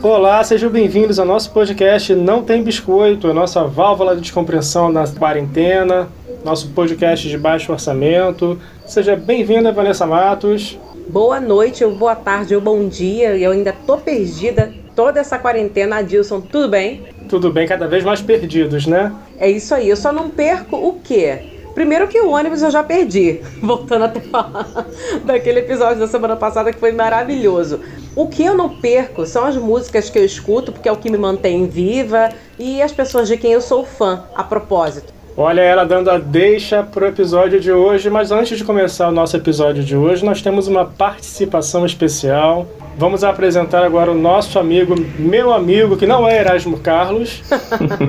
Olá, sejam bem-vindos ao nosso podcast Não Tem Biscoito, a nossa válvula de descompressão na quarentena, nosso podcast de baixo orçamento. Seja bem-vinda, Vanessa Matos. Boa noite, ou boa tarde, ou bom dia. Eu ainda tô perdida. Toda essa quarentena, Adilson, tudo bem? Tudo bem, cada vez mais perdidos, né? É isso aí, eu só não perco o quê? Primeiro que o ônibus eu já perdi, voltando até falar daquele episódio da semana passada que foi maravilhoso. O que eu não perco são as músicas que eu escuto, porque é o que me mantém viva, e as pessoas de quem eu sou fã, a propósito. Olha ela dando a deixa pro episódio de hoje, mas antes de começar o nosso episódio de hoje, nós temos uma participação especial. Vamos apresentar agora o nosso amigo, meu amigo, que não é Erasmo Carlos,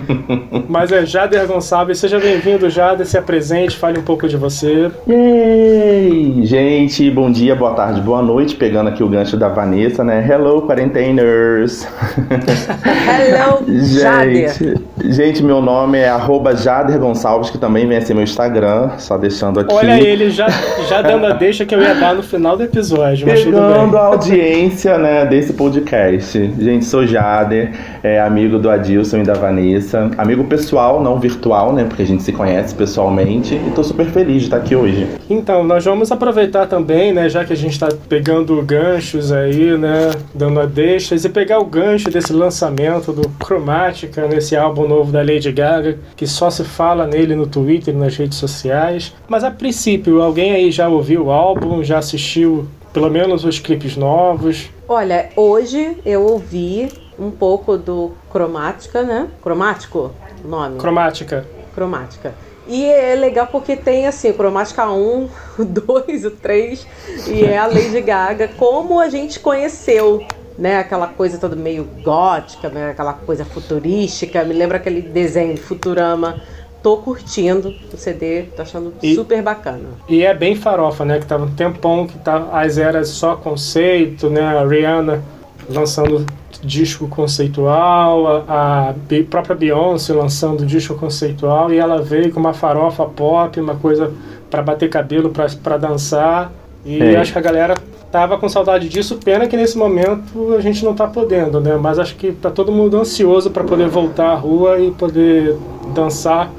mas é Jader Gonçalves. Seja bem-vindo, Jader, se apresente, fale um pouco de você. Yay! Gente, bom dia, boa tarde, boa noite. Pegando aqui o gancho da Vanessa, né? Hello, quarenteners! Hello, Jader! Gente, meu nome é arroba Jader Gonçalves, que também vem ser meu Instagram, só deixando aqui. Olha ele já, já dando a deixa que eu ia dar no final do episódio, Pegando a audiência né, desse podcast. Gente, sou Jader, é amigo do Adilson e da Vanessa. Amigo pessoal, não virtual, né? Porque a gente se conhece pessoalmente. E tô super feliz de estar aqui hoje. Então, nós vamos aproveitar também, né, já que a gente está pegando ganchos aí, né, dando a deixas, e pegar o gancho desse lançamento do Chromatica, nesse álbum novo da Lady Gaga, que só se fala nele no Twitter e nas redes sociais. Mas a princípio, alguém aí já ouviu o álbum, já assistiu pelo menos os clipes novos? Olha, hoje eu ouvi um pouco do Cromática, né? Cromático? O nome? Chromatica. cromática. E é legal porque tem assim, cromática 1, o 2, o 3 e é a Lady Gaga, como a gente conheceu, né? Aquela coisa toda meio gótica, né? aquela coisa futurística, me lembra aquele desenho de Futurama. Tô curtindo o CD, tô achando E- super bacana. E é bem farofa, né? Que tava um tempão que tá, as eras só conceito, né? A Rihanna lançando disco conceitual, a, a própria Beyoncé lançando disco conceitual, e ela veio com uma farofa pop, uma coisa pra bater cabelo, pra pra dançar. E É. acho que a galera tava com saudade disso. Pena que nesse momento a gente não tá podendo, né? Mas acho que tá todo mundo ansioso pra poder voltar à rua e poder dançar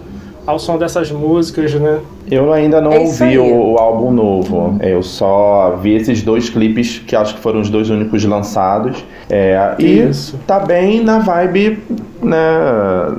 ao som dessas músicas, né? Eu ainda não É ouvi o, o álbum novo. Eu só vi esses dois clipes, que acho que foram os dois únicos lançados. É, e Isso. tá bem na vibe né,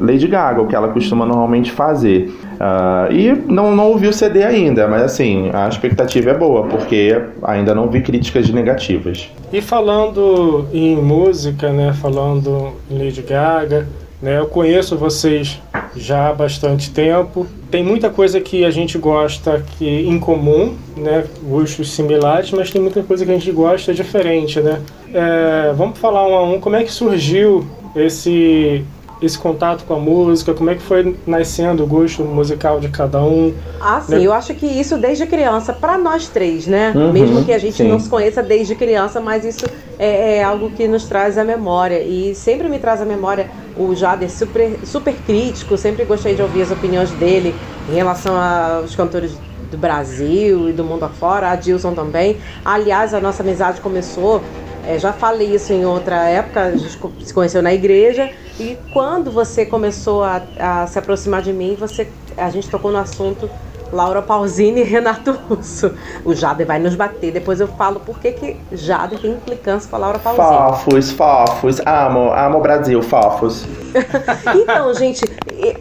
Lady Gaga, o que ela costuma normalmente fazer. Ah, e não, não ouvi o CD ainda, mas assim, a expectativa é boa, porque ainda não vi críticas negativas. E falando em música, né, falando em Lady Gaga, né, eu conheço vocês já há bastante tempo. Tem muita coisa que a gente gosta que em comum, né, gostos similares, mas tem muita coisa que a gente gosta diferente, né. É, vamos falar um a um, como é que surgiu esse esse contato com a música, como é que foi nascendo o gosto musical de cada um? Ah, sim, Né? eu acho que isso desde criança, pra nós três, né? Uhum, Mesmo que a gente sim. não se conheça desde criança, mas isso é, é algo que nos traz a memória. E sempre me traz a memória o Jader super, super crítico, sempre gostei de ouvir as opiniões dele em relação aos cantores do Brasil e do mundo afora, a Dilson também. Aliás, a nossa amizade começou, é, já falei isso em outra época, a gente se conheceu na igreja, e quando você começou a, a se aproximar de mim, você, a gente tocou no assunto Laura Pausini e Renato Russo. O Jader vai nos bater, depois eu falo por que que Jader tem implicância com a Laura Pausini. Fofos, fofos, amo, amo o Brasil, fofos. Então, gente,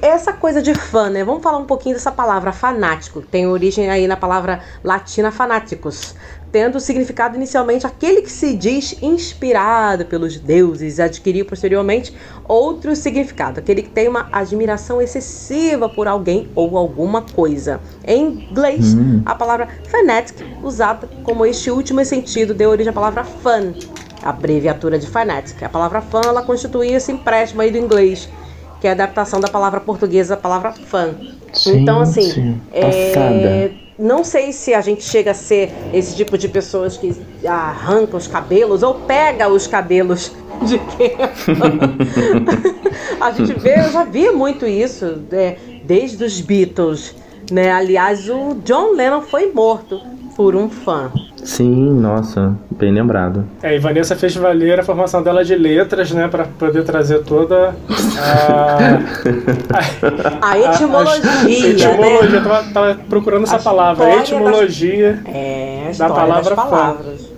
essa coisa de fã, né? Vamos falar um pouquinho dessa palavra fanático, tem origem aí na palavra latina fanáticos, tendo o significado inicialmente aquele que se diz inspirado pelos deuses, e adquiriu posteriormente outro significado, aquele que tem uma admiração excessiva por alguém ou alguma coisa. Em inglês, a palavra fanatic, usada como este último sentido, deu origem à palavra fan, abreviatura de fanatic. A palavra fan ela constituía esse empréstimo aí do inglês, que é a adaptação da palavra portuguesa à palavra fã. Sim, então, assim, sim. é, Passada. Não sei se a gente chega a ser esse tipo de pessoas que arranca os cabelos ou pega os cabelos de quem é a gente vê, eu já vi muito isso, é, desde os Beatles. Né? Aliás, o John Lennon foi morto por um fã. Sim, nossa, bem lembrado. É, e Vanessa fez valer a formação dela de letras, né, para poder trazer toda a. A etimologia. A, etimologia, né? eu tava, tava procurando essa a palavra, a etimologia das, é, da palavra das palavras.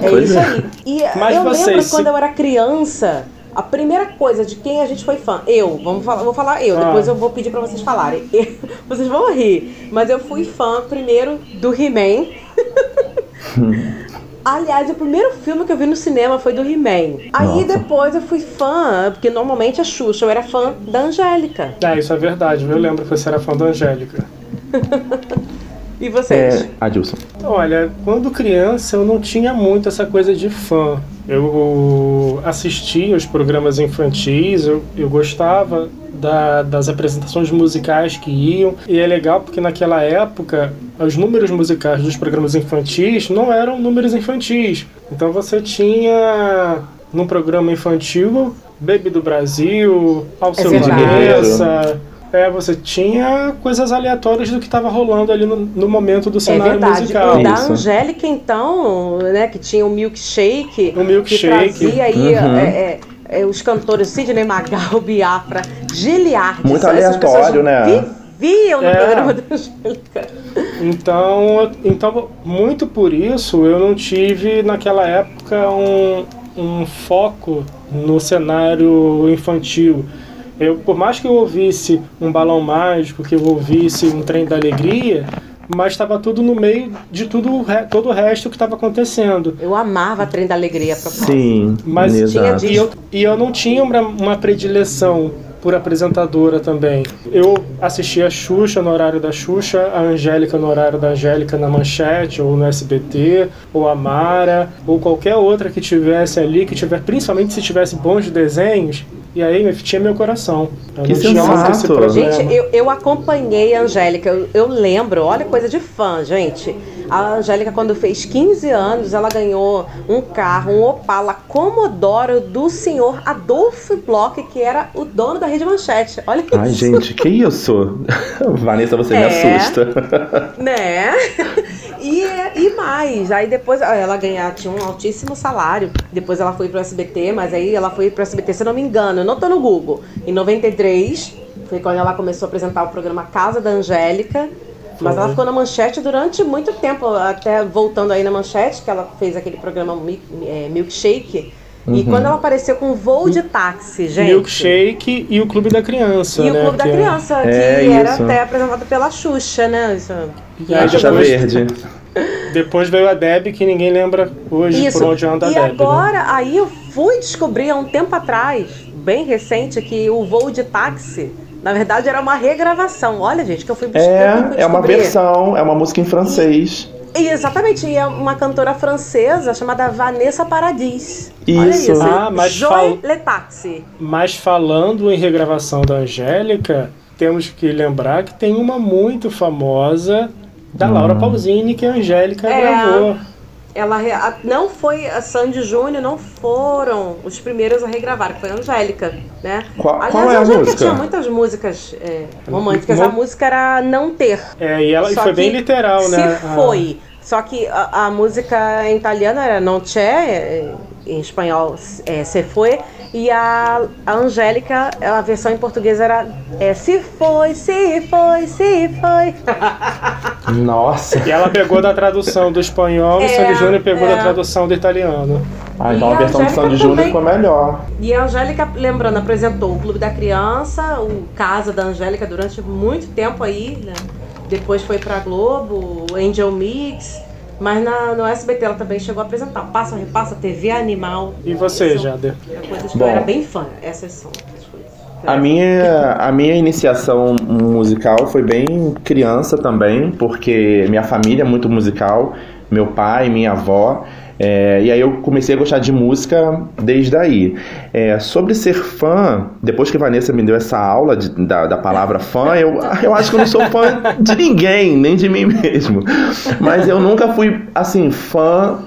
é isso é. aí. E Mas eu vocês, lembro se- quando eu era criança, a primeira coisa de quem a gente foi fã, eu, vamos falar, vou falar eu, Ah. depois eu vou pedir pra vocês falarem. vocês vão rir, mas eu fui fã primeiro do He-Man. Aliás, o primeiro filme que eu vi no cinema foi do He-Man. Aí depois eu fui fã, porque normalmente a Xuxa, eu era fã da Angélica. É, isso é verdade, eu lembro que você era fã da Angélica. E vocês? É, Adilson. Olha, quando criança eu não tinha muito essa coisa de fã. Eu assistia os programas infantis, eu, eu gostava da- das apresentações musicais que iam. E é legal porque naquela época os números musicais dos programas infantis não eram números infantis. Então você tinha num programa infantil Baby do Brasil, Alceu É verdade. Valença. É, você tinha coisas aleatórias do que estava rolando ali no, no momento do É cenário verdade. musical. O da Isso. Angélica, então, né, que tinha o milkshake. O milkshake. Que trazia aí Uhum. é, é, é, os cantores Sidney Magal, Biafra, Giliard. Muito aleatório, né? Viviam no É. programa da Angélica. Então, então, muito por isso, eu não tive naquela época um, um foco no cenário infantil. Eu, por mais que eu ouvisse um balão mágico, que eu ouvisse um trem da alegria, mas estava tudo no meio de tudo, todo o resto que estava acontecendo. Eu amava Trem da Alegria, a propósito. Sim, Mas exato. E eu, e eu não tinha uma, uma predileção por apresentadora também. Eu assistia a Xuxa no horário da Xuxa, a Angélica no horário da Angélica na Manchete, ou no SBT, ou a Mara, ou qualquer outra que tivesse ali, que tiver, principalmente se tivesse bons desenhos, e aí me- tinha meu coração. Eu Que sensato. Gente, eu, eu acompanhei a Angélica, eu, eu lembro, olha coisa de fã, gente. A Angélica, quando fez 15 anos, ela ganhou um carro, um Opala Commodoro do senhor Adolfo Bloch, que era o dono da Rede Manchete. Olha isso. Ai, gente, que isso? Vanessa, você me É. assusta. Né? E, e mais, aí depois ela ganhar, tinha um altíssimo salário. Depois ela foi pro SBT, mas aí ela foi pro SBT, se eu não me engano, eu não tô no Google. Em 93, foi quando ela começou a apresentar o programa Casa da Angélica. Mas ela ficou na manchete durante muito tempo, até voltando aí na manchete, que ela fez aquele programa é, Milkshake. E quando ela apareceu com voo de táxi, gente. Milkshake e o Clube da Criança, E o né? Clube da é- Criança, que É, era isso. até apresentado pela Xuxa, né? Isso. E aí A Xuxa depois- Verde. Depois veio a Deb, que ninguém lembra hoje Isso. por onde anda a e Deb. né? agora, aí eu fui descobrir há um tempo atrás, bem recente, que o voo de táxi, na verdade, era uma regravação. Olha, gente, que eu fui buscar. É, é uma versão, é uma música em francês. E, exatamente, e é uma cantora francesa chamada Vanessa Paradis. Olha Isso. isso. Ah, mas Joy fal- Le Taxi. Mas falando em regravação da Angélica, temos que lembrar que tem uma muito famosa da Laura Pausini que a Angélica É. gravou. Ela a- não foi a Sandy Júnior, não foram os primeiros a regravar, que foi a Angélica, né? Qual- Aliás, qual é a Angélica música? tinha muitas músicas é, românticas. Não- A música era Não Ter. É, e ela e foi bem literal, se né? A- foi. Só que a, a música em italiano era Non c'è, é, em espanhol é Se foi, e a, a Angélica, a versão em português era é, Se foi, se foi, se foi. Nossa. E ela pegou da tradução do espanhol e É, Sandy Júnior pegou é. da tradução do italiano. Ah, então E a versão de Angélica Sandy Júnior ficou melhor. E a Angélica, lembrando, apresentou o Clube da Criança, o Casa da Angélica durante muito tempo aí, né? Depois foi pra Globo, o Angel Mix. Mas na, no SBT ela também chegou a apresentar Passa Repassa, TV Animal. E você, Jader? É coisas que Bom. eu era bem fã. Essas são. A minha, a minha iniciação musical foi bem criança também, porque minha família é muito musical, meu pai, minha avó. É, e aí eu comecei a gostar de música desde aí. É, sobre ser fã, depois que Vanessa me deu essa aula de, da, da palavra fã, eu, eu acho que eu não sou fã de ninguém, nem de mim mesmo. Mas eu nunca fui, assim, fã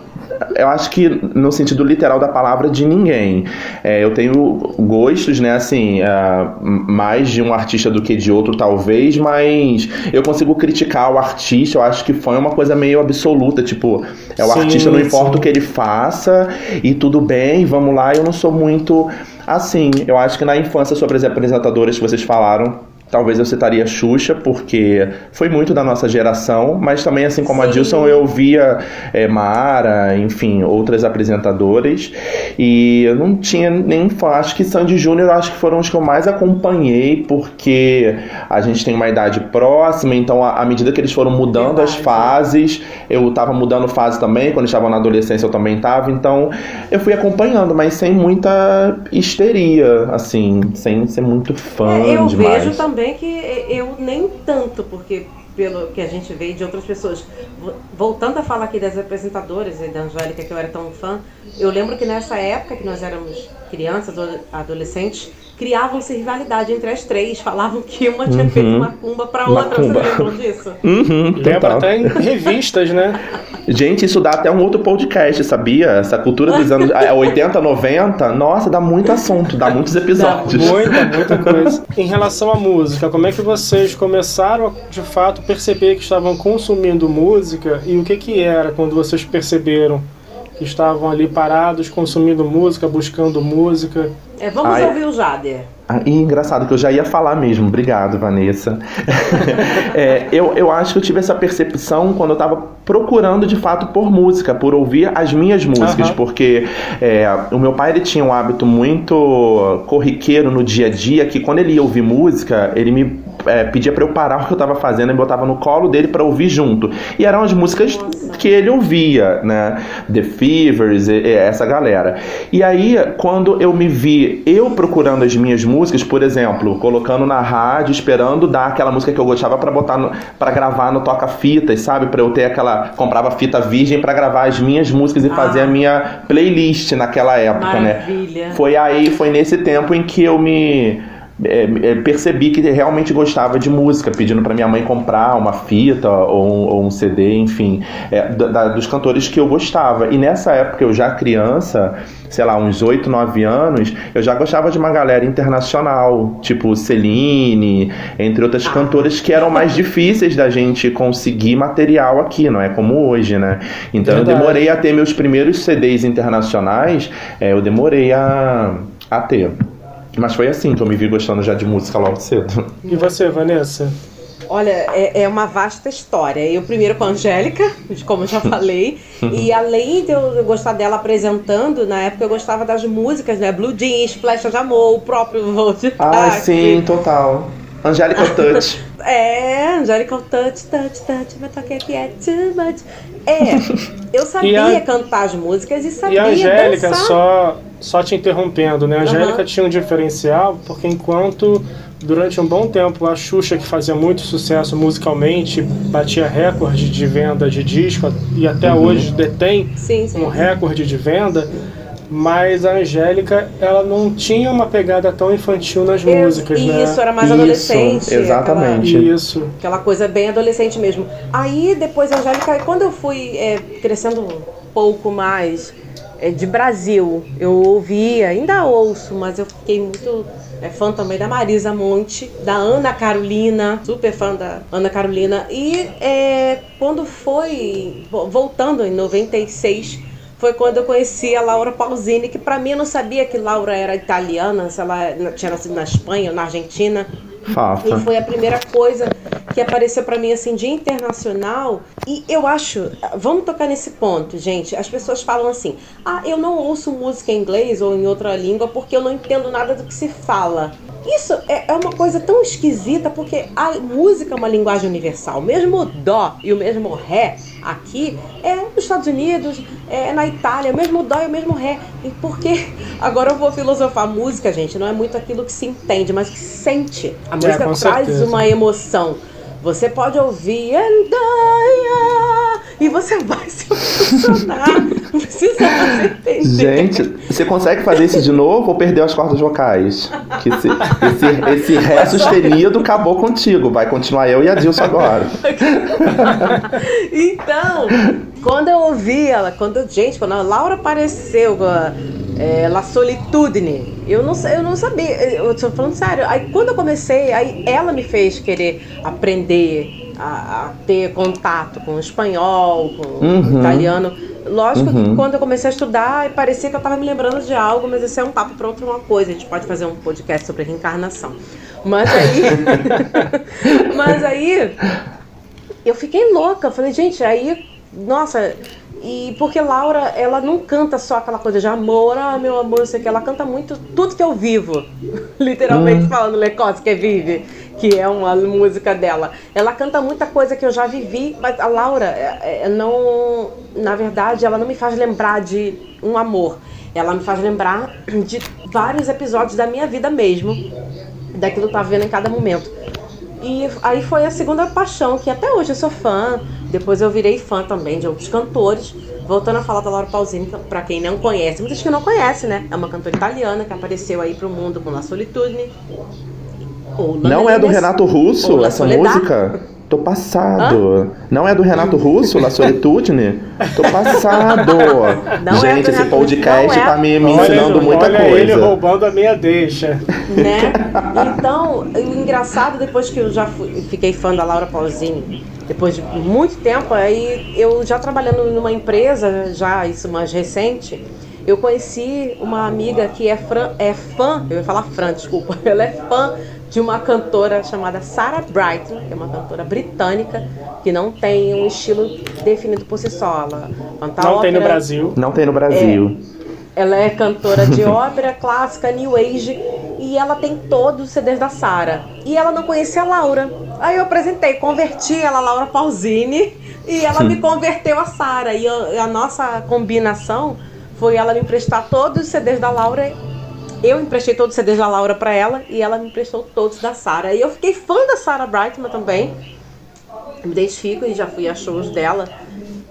eu acho que no sentido literal da palavra de ninguém. É, eu tenho gostos, né, assim, uh, mais de um artista do que de outro, talvez, mas eu consigo criticar o artista. Eu acho que foi uma coisa meio absoluta, tipo, é o sim, artista, não importa sim. o que ele faça e tudo bem, vamos lá. Eu não sou muito assim. Eu acho que na infância sobre as apresentadoras que vocês falaram Talvez eu citaria Xuxa, porque foi muito da nossa geração, mas também, assim como Sim. a Dilson, eu via é, Mara, enfim, outras apresentadoras, e eu não tinha nem Acho que Sandy Júnior, acho que foram os que eu mais acompanhei, porque a gente tem uma idade próxima, então, à medida que eles foram mudando Verdade. as fases, eu estava mudando fase também, quando estava na adolescência eu também estava, então eu fui acompanhando, mas sem muita histeria, assim, sem ser muito fã é, eu demais. vejo também bem que eu nem tanto, porque pelo que a gente vê de outras pessoas. Voltando a falar aqui das apresentadoras e da Angélica, que eu era tão fã, eu lembro que nessa época que nós éramos crianças, adolescentes, criavam-se rivalidade entre as três, falavam que uma tinha uhum. feito macumba pra outra, macumba. você lembram disso? Uhum, Lembra até em revistas, né? Gente, isso dá até um outro podcast, sabia? Essa cultura dos anos 80, 90, é, nossa, dá muito assunto, dá muitos episódios. Dá muita, muita coisa. em relação à música, como é que vocês começaram de fato perceber que estavam consumindo música e o que que era quando vocês perceberam que estavam ali parados consumindo música, buscando música. É, vamos Ai, ouvir o Jader. Ah, e engraçado que eu já ia falar mesmo. Obrigado, Vanessa. é, eu, eu acho que eu tive essa percepção quando eu estava procurando de fato por música, por ouvir as minhas músicas, uhum. porque é, o meu pai ele tinha um hábito muito corriqueiro no dia a dia que quando ele ia ouvir música, ele me é, pedia para eu parar o que eu tava fazendo e botava no colo dele para ouvir junto. E eram as músicas que ele ouvia, né? The Fevers, e, e essa galera. E aí, quando eu me vi eu procurando as minhas músicas, por exemplo, colocando na rádio, esperando dar aquela música que eu gostava para botar para gravar no toca-fitas, sabe? Para eu ter aquela comprava fita virgem para gravar as minhas músicas e ah. fazer a minha playlist naquela época, né? Maravilha. né? Foi aí, foi nesse tempo em que eu me é, é, percebi que realmente gostava de música, pedindo para minha mãe comprar uma fita ou um, ou um CD, enfim, é, da, dos cantores que eu gostava. E nessa época, eu já criança, sei lá, uns 8, 9 anos, eu já gostava de uma galera internacional, tipo Celine, entre outras ah. cantoras que eram mais difíceis da gente conseguir material aqui, não é como hoje, né? Então Verdade. eu demorei a ter meus primeiros CDs internacionais, é, eu demorei a, a ter. Mas foi assim que eu me vi gostando já de música logo cedo. E você, Vanessa? Olha, é, é, uma vasta história. Eu primeiro com a Angélica, como eu já falei, e além de eu gostar dela apresentando, na época eu gostava das músicas, né? Blue Jeans, Flecha de Amor, o próprio Volt Ah, sim, total. Angélica Touch. é, Angélica Touch, Touch, Touch, mas toque aqui é too much. É, eu sabia a... cantar as músicas e sabia E a Angélica, dançar. só, só te interrompendo, né? A Angélica uhum. tinha um diferencial, porque enquanto durante um bom tempo a Xuxa, que fazia muito sucesso musicalmente, batia recorde de venda de disco e até uhum. hoje detém sim, sim, um recorde de venda mas a Angélica, ela não tinha uma pegada tão infantil nas músicas, isso, né? Isso, era mais isso, adolescente. Exatamente. Aquela, isso. Aquela coisa bem adolescente mesmo. Aí, depois, a Angélica, quando eu fui é, crescendo um pouco mais é, de Brasil, eu ouvia, ainda ouço, mas eu fiquei muito é, fã também da Marisa Monte, da Ana Carolina, super fã da Ana Carolina. E é, quando foi, voltando em 96 foi quando eu conheci a Laura Pausini, que para mim eu não sabia que Laura era italiana, se ela tinha nascido na Espanha ou na Argentina. Fafa. E foi a primeira coisa que apareceu para mim assim de internacional. E eu acho, vamos tocar nesse ponto, gente. As pessoas falam assim: "Ah, eu não ouço música em inglês ou em outra língua porque eu não entendo nada do que se fala". Isso é, é uma coisa tão esquisita porque a música é uma linguagem universal. Mesmo o dó e o mesmo ré aqui é nos Estados Unidos, é na Itália, o mesmo dó e o mesmo ré. E porque agora eu vou filosofar música, gente, não é muito aquilo que se entende, mas que se sente. A é, música é, traz certeza. uma emoção. Você pode ouvir e você vai se emocionar precisa você entender. Gente, você consegue fazer isso de novo ou perdeu as cordas vocais? Que esse, esse, esse ré sustenido acabou contigo. Vai continuar eu e a Dilson agora. Então, quando eu ouvi ela, quando, gente, quando a Laura apareceu, é, La Solitude, eu não, eu não sabia, eu tô falando sério. Aí quando eu comecei, aí ela me fez querer aprender a, a ter contato com o espanhol, com Uhum. o italiano. Lógico Uhum. que quando eu comecei a estudar, parecia que eu tava me lembrando de algo, mas esse é um papo para outra uma coisa. A gente pode fazer um podcast sobre reencarnação. Mas aí. mas aí. Eu fiquei louca. Eu Falei, gente, aí. Nossa. E porque Laura, ela não canta só aquela coisa de amor, ah, meu amor, não sei o que. Ela canta muito tudo que eu vivo. Literalmente falando, Lecosse que vive, que é uma música dela. Ela canta muita coisa que eu já vivi, mas a Laura, é, é, não. Na verdade, ela não me faz lembrar de um amor. Ela me faz lembrar de vários episódios da minha vida mesmo, daquilo que eu tava vendo em cada momento. E aí foi a segunda paixão, que até hoje eu sou fã. Depois eu virei fã também de outros cantores. Voltando a falar da Laura Pausini, pra quem não conhece, muitas que não conhecem, né? É uma cantora italiana que apareceu aí pro mundo com La La Não é do Renato Russo essa música? Tô passado. Não é do Renato Russo, La Solitude? Tô passado. Não é Gente, esse Renato- podcast é. tá me, me Olha, ensinando muita olha coisa. ele roubando a minha deixa. né? Então, o engraçado, depois que eu já fui- fiquei fã da Laura Pausini, depois de muito tempo, aí eu já trabalhando numa empresa, já isso mais recente, eu conheci uma amiga que é, fran- é fã, eu ia falar fã, desculpa, ela é fã de uma cantora chamada Sarah Brightman, que é uma cantora britânica, que não tem um estilo definido por si só. Ela canta Não tem no ópera, Brasil. Não tem no Brasil. ela é cantora de ópera clássica, New Age, e ela tem todos os CDs da Sara. E ela não conhecia a Laura. Aí eu apresentei, converti ela a Laura Pausini, e ela me converteu a Sara. E a, a nossa combinação foi ela me emprestar todos os CDs da Laura. Eu emprestei todos os CDs da Laura pra ela e ela me emprestou todos da Sara. E eu fiquei fã da Sarah Brightman também. Me identifico e já fui a shows dela.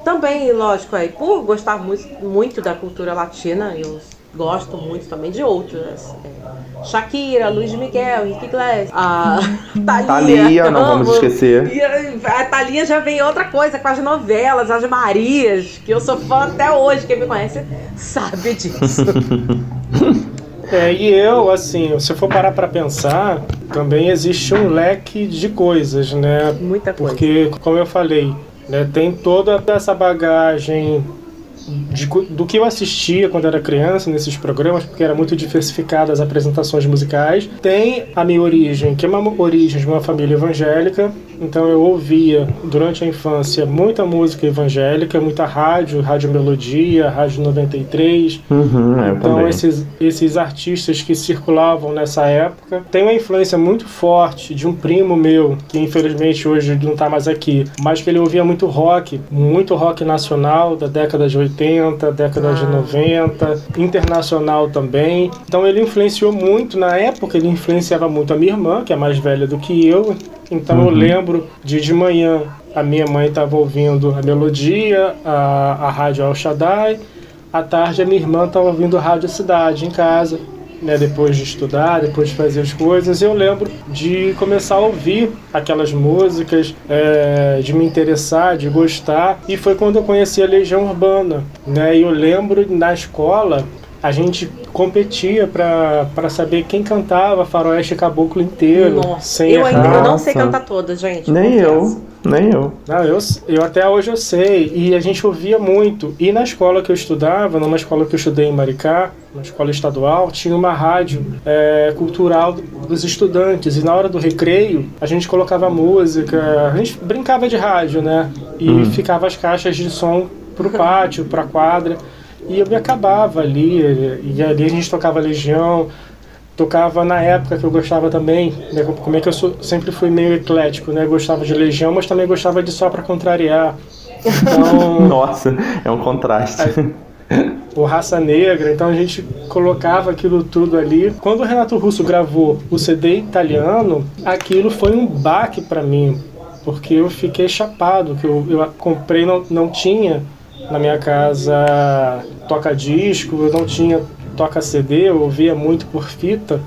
Também, lógico, aí, por gostar muito, muito da cultura latina, eu gosto muito também de outras. É, Shakira, Luiz Miguel, Henrique Iglesias, a Thalia. Thalia, não vamos amo. esquecer. E a Thalia já vem outra coisa com as novelas, as Marias, que eu sou fã até hoje. Quem me conhece sabe disso. É, e eu, assim, se eu for parar pra pensar, também existe um leque de coisas, né? Muita coisa. Porque, como eu falei, né, tem toda essa bagagem de do que eu assistia quando era criança nesses programas, porque era muito diversificada as apresentações musicais. Tem a minha origem, que é uma origem de uma família evangélica, então eu ouvia durante a infância muita música evangélica, muita rádio, rádio melodia, rádio 93, Uhum, eu então, esses, esses artistas que circulavam nessa época tem uma influência muito forte de um primo meu, que infelizmente hoje não está mais aqui, mas que ele ouvia muito rock, muito rock nacional da década de 80, década de Ah. 90, internacional também. Então, ele influenciou muito, na época, ele influenciava muito a minha irmã, que é mais velha do que eu. Então, eu lembro de de manhã a minha mãe estava ouvindo a melodia, a, a rádio Al Shaddai. À tarde a minha irmã estava ouvindo Rádio Cidade em casa, né, depois de estudar, depois de fazer as coisas. Eu lembro de começar a ouvir aquelas músicas, é, de me interessar, de gostar. E foi quando eu conheci a Legião Urbana. Né, e eu lembro na escola a gente competia para saber quem cantava Faroeste Caboclo inteiro, Nossa, sem eu ainda errar. não sei cantar todas, gente. Nem eu, nem eu. Não, eu, eu até hoje eu sei. E a gente ouvia muito. E na escola que eu estudava, numa escola que eu estudei em Maricá, na escola estadual, tinha uma rádio é, cultural dos estudantes. E na hora do recreio, a gente colocava música, a gente brincava de rádio, né? E ficava as caixas de som pro pátio, pra quadra. E eu me acabava ali. E ali a gente tocava Legião. Tocava na época que eu gostava também, né, como é que eu sou- sempre fui meio eclético, né? Gostava de Legião, mas também gostava de Só Pra Contrariar. Então, Nossa, é um contraste. o Raça Negra, então a gente colocava aquilo tudo ali. Quando o Renato Russo gravou o CD italiano, aquilo foi um baque pra mim, porque eu fiquei chapado, que eu, eu comprei não, não tinha na minha casa toca disco, eu não tinha toca CD, eu ouvia muito por fita.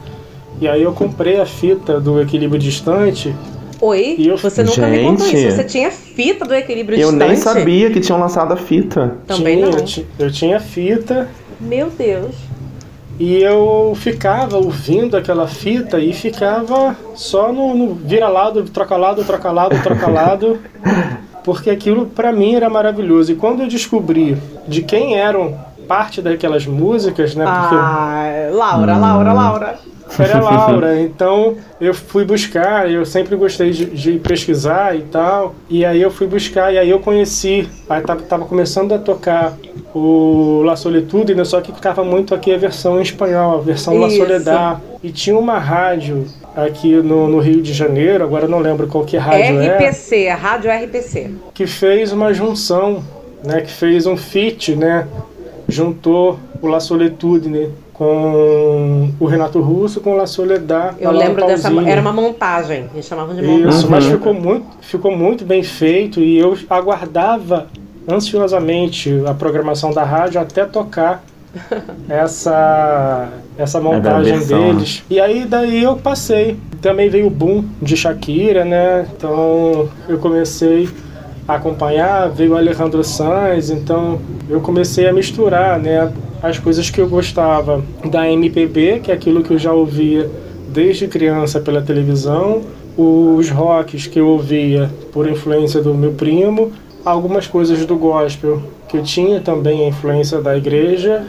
E aí eu comprei a fita do Equilíbrio Distante. Oi? E eu- Você nunca me contou Gente. isso. Você tinha fita do equilíbrio Eu distante? nem sabia que tinham lançado a fita. Também tinha, não. Eu, eu tinha fita Meu Deus. e eu ficava ouvindo aquela fita e ficava só no, no vira-lado, troca-lado, troca-lado, troca-lado. porque aquilo pra mim era maravilhoso. E quando eu descobri de quem eram parte daquelas músicas, né? Porque Ah, Laura, Laura, Laura. era Laura. Então eu fui buscar, eu sempre gostei de, de pesquisar e tal. E aí eu fui buscar, e aí eu conheci. Aí tava, tava começando a tocar o La Solitude, né? só que ficava muito aqui a versão em espanhol, a versão La Isso. Soledad. E tinha uma rádio aqui no, no Rio de Janeiro, agora eu não lembro qual que rádio é, RPC, a Rádio RPC. que fez uma junção, né? Que fez um feat, né? Juntou o La Solitude, né? Com o Renato Russo, com o La Soledad. Eu da Laura lembro dessa. Era uma montagem. Eles chamavam de montagem. Isso, Uhum. mas ficou muito, ficou muito bem feito e eu aguardava ansiosamente a programação da rádio até tocar essa essa montagem versão, deles. E aí daí eu passei. Também veio o boom de Shakira, né? Então eu comecei a acompanhar, veio o Alejandro Sanz, então eu comecei a misturar, né, as coisas que eu gostava da MPB, que é aquilo que eu já ouvia desde criança pela televisão, os rocks que eu ouvia por influência do meu primo, algumas coisas do gospel que eu tinha também a influência da igreja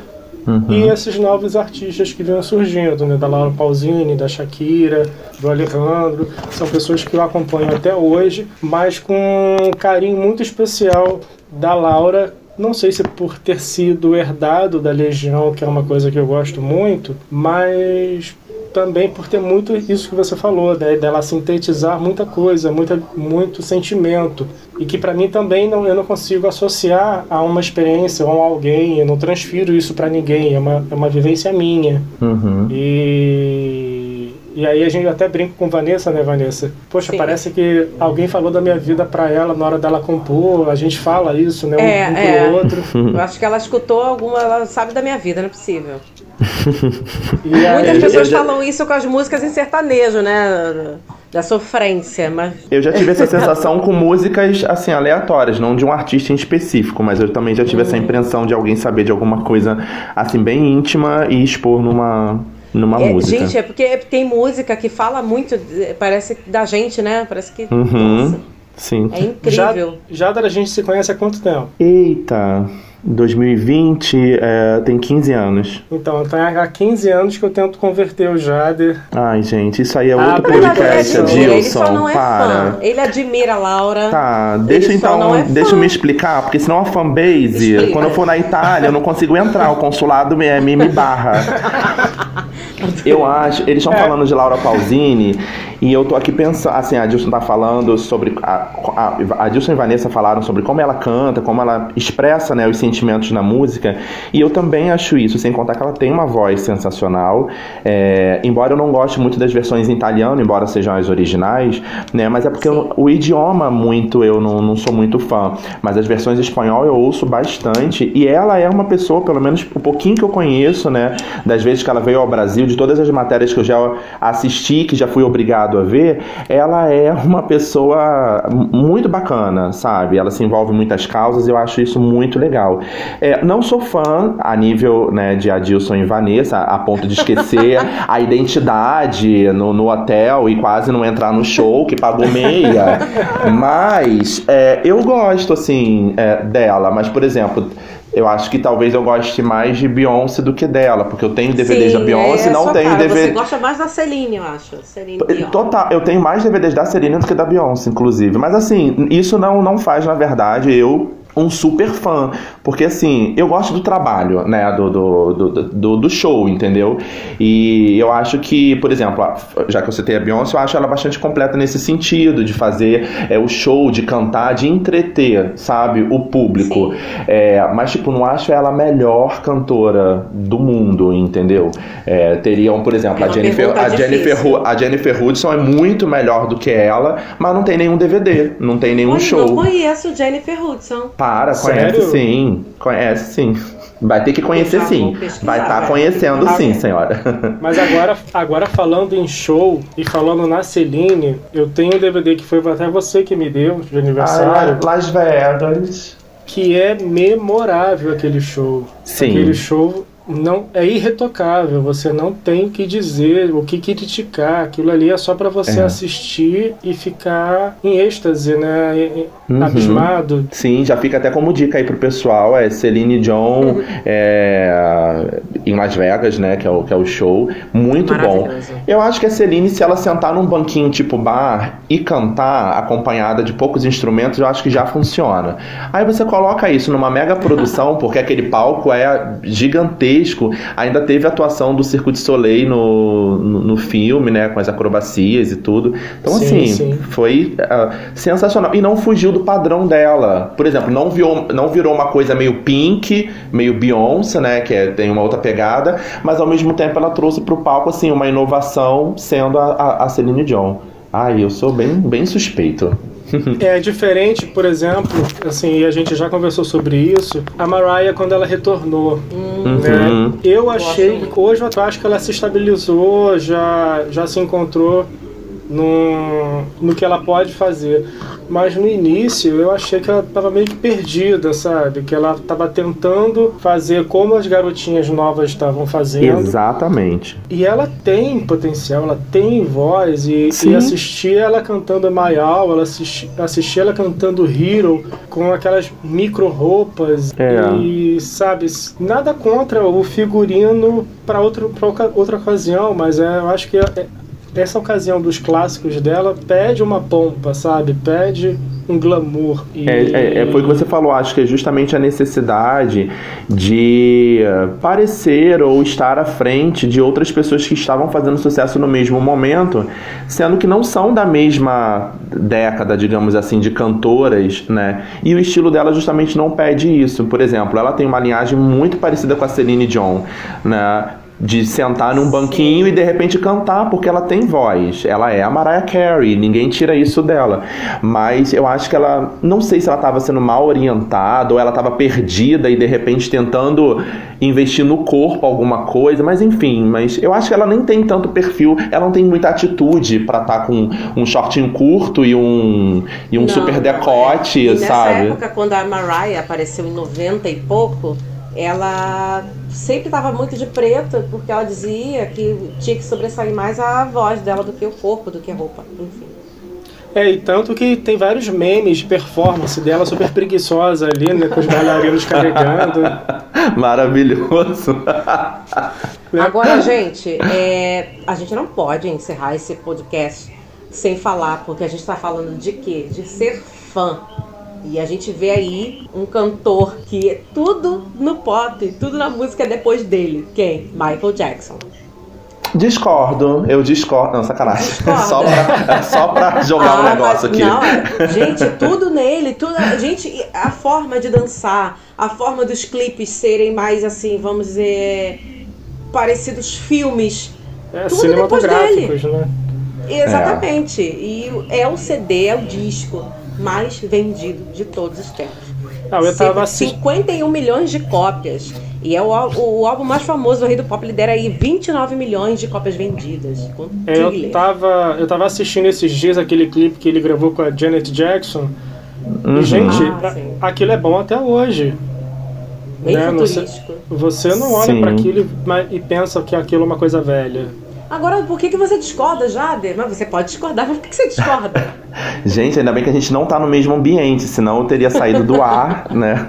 Uhum. e esses novos artistas que vinham surgindo, né, da Laura Pausini, da Shakira, do Alejandro, são pessoas que eu acompanho até hoje, mas com um carinho muito especial da Laura. Não sei se por ter sido herdado da Legião, que é uma coisa que eu gosto muito, mas também por ter muito isso que você falou, né, dela sintetizar muita coisa, muita, muito sentimento. E que para mim também não, eu não consigo associar a uma experiência ou a alguém, eu não transfiro isso para ninguém, é uma, é uma vivência minha. Uhum. E, e aí a gente até brinca com Vanessa, né, Vanessa? Poxa, Sim. parece que alguém falou da minha vida para ela na hora dela compor, a gente fala isso, né, um, É, um é. outro. Eu acho que ela escutou alguma. Ela sabe da minha vida, não é possível. E aí, Muitas pessoas já- falam isso com as músicas em sertanejo, né? Da sofrência, mas. Eu já tive essa sensação com músicas assim aleatórias, não de um artista em específico, mas eu também já tive essa impressão de alguém saber de alguma coisa assim bem íntima e expor numa numa É, música. gente, é porque tem música que fala muito, eh, parece da gente, né? Parece que. Uhum. Nossa, Sim. é incrível. já a gente se conhece há quanto tempo? Eita, 2020 é, tem 15 anos. Então, tá há 15 anos que eu tento converter o Jader. Ai, gente, isso aí é Ah, outro ele podcast, admira, ele só Adilson. não é para. fã. Ele admira a Laura. Tá, deixa Ele só então, não é deixa eu me explicar, porque senão a fanbase, Explica. quando eu for na Itália, eu não consigo entrar, o consulado me, me, me barra. Eu acho, eles estão É. falando de Laura Pausini e eu tô aqui pensando, assim, a Dilson tá falando sobre, a, a, a Dilson e Vanessa falaram sobre como ela canta, como ela expressa, né, os sentimentos na música, e eu também acho isso, sem contar que ela tem uma voz sensacional, é, embora eu não goste muito das versões em italiano, embora sejam as originais, né, mas é porque eu- o idioma muito eu não, não sou muito fã, mas as versões em espanhol eu ouço bastante, e ela é uma pessoa, pelo menos o pouquinho que eu conheço, né, das vezes que ela veio ao Brasil, de todas as matérias que eu já assisti, que já fui obrigado a ver, ela é uma pessoa muito bacana, sabe? Ela se envolve em muitas causas e eu acho isso muito legal. É, não sou fã a nível né, de Adilson e Vanessa, a ponto de esquecer a identidade no, no hotel e quase não entrar no show que pagou meia. Mas é, eu gosto, assim, é, dela. Mas, por exemplo, eu acho que talvez eu goste mais de Beyoncé do que dela, porque eu tenho DVDs da Sim, Beyoncé é e não sua tenho cara. Você DVD. gosta mais da Celine, eu acho. Celine. Total, eu tenho mais DVDs da Serena do que da Beyoncé, inclusive. Mas assim, isso não, não faz, na verdade, eu um super fã. Porque assim, eu gosto do trabalho, né? Do, do, do, do, show, entendeu? E eu acho que, por exemplo, já que eu citei a Beyoncé, eu acho ela bastante completa nesse sentido, de fazer é, o show, de cantar, de entreter, sabe? O público. É, mas, tipo, não acho ela a melhor cantora do mundo, entendeu? É, teriam, por exemplo, É a Jennifer, a Jennifer, a Jennifer Hudson é muito melhor do que ela, mas não tem nenhum DVD, não tem nenhum show. não conheço Jennifer Hudson. Para, conhece Sério? sim. Conhece sim. Vai ter que conhecer sim. Vai estar né? conhecendo sim, é. senhora. Mas agora, agora falando em show e falando na Celine, eu tenho um DVD que foi até você que me deu de aniversário, Ah, Las Vegas. que é memorável aquele show. Sim. Aquele show não é irretocável, você não tem o que dizer, o que criticar. Aquilo ali é só para você É. assistir e ficar em êxtase, né? Uhum. Abismado. Sim, já fica até como dica aí pro pessoal, é Celine John é, em Las Vegas, né, que é o, que é o show, muito bom. Eu acho que a Celine, se ela sentar num banquinho tipo bar e cantar acompanhada de poucos instrumentos, eu acho que já funciona. Aí você coloca isso numa mega produção, porque aquele palco é gigantesco, ainda teve a atuação do Circo de Soleil no, no, no filme, né, com as acrobacias e tudo. Então, Sim, assim, sim. foi ah, sensacional. E não fugiu do padrão dela. Por exemplo, não, viu, não virou uma coisa meio Pink, meio Beyoncé, né? Que é- tem uma outra pegada, mas ao mesmo tempo ela trouxe pro palco assim, uma inovação sendo a, a, a Celine Dion. Ai, eu sou bem, bem suspeito. É diferente, por exemplo, assim, e a gente já conversou sobre isso, a Mariah quando ela retornou. Uhum. né? Eu achei hoje eu acho que ela se estabilizou, já, já se encontrou no, no que ela pode fazer. Mas no início eu achei que ela estava meio que perdida, sabe? Que ela estava tentando fazer como as garotinhas novas estavam fazendo. Exatamente. E ela tem potencial, ela tem voz. E, Sim. e assistir ela cantando My All, ela assisti, assistir ela cantando Hero com aquelas micro roupas. É. E, sabe, nada contra o figurino para outra ocasião, mas é, eu acho que é- essa ocasião dos clássicos dela pede uma pompa, sabe? Pede um glamour. E... É, é, é, foi o que você falou, acho que é justamente a necessidade de eh, parecer ou estar à frente de outras pessoas que estavam fazendo sucesso no mesmo momento, sendo que não são da mesma década, digamos assim, de cantoras, né? E o estilo dela justamente não pede isso. Por exemplo, ela tem uma linhagem muito parecida com a Celine Dion, né? De sentar num banquinho e de repente cantar, porque ela tem voz. Ela é a Mariah Carey, ninguém tira isso dela. Mas eu acho que ela. Não sei se ela estava sendo mal orientada ou ela estava perdida e de repente tentando investir no corpo alguma coisa, mas enfim. Mas eu acho que ela nem tem tanto perfil, ela não tem muita atitude pra estar com um shortinho curto e um, e um Não, super não, decote, é. E nessa sabe? época, quando a Mariah apareceu em 90 e pouco, ela sempre estava muito de preto, porque ela dizia que tinha que sobressair mais a voz dela do que o corpo, do que a roupa, enfim. É, e tanto que tem vários memes de performance dela super preguiçosa ali, né? Com os bailarinos carregando. Maravilhoso. Agora, gente, é, a gente não pode encerrar esse podcast sem falar, porque a gente está falando de quê? De ser fã. E a gente vê aí um cantor que é tudo no pop, tudo na música é depois dele. Quem? Michael Jackson. Discordo, eu discordo. Não, sacanagem. Discorda? Só pra, só pra jogar um Ah, negócio mas- aqui. Não, é- gente, tudo nele, tudo, gente, a forma de dançar, a forma dos clipes serem mais assim, vamos dizer, parecidos filmes. É, Tudo depois cinematográficos, né? Exatamente. E é o CD, é o disco mais vendido de todos os tempos. Ah, eu tava assistindo. 51 milhões de cópias. E é o, o álbum mais famoso, o Rei do Pop, lidera aí 29 milhões de cópias vendidas. É, eu tava, eu tava assistindo esses dias aquele clipe que ele gravou com a Janet Jackson. Uhum. E, gente, Ah, aquilo é bom até hoje. Bem né, você- futurístico. Você não olha pra aquilo e, mas- e pensa que aquilo é uma coisa velha. Agora, por que, que você discorda, Jader? Mas você pode discordar, mas por que, que você discorda? Gente, ainda bem que a gente não tá no mesmo ambiente, senão eu teria saído do ar, né?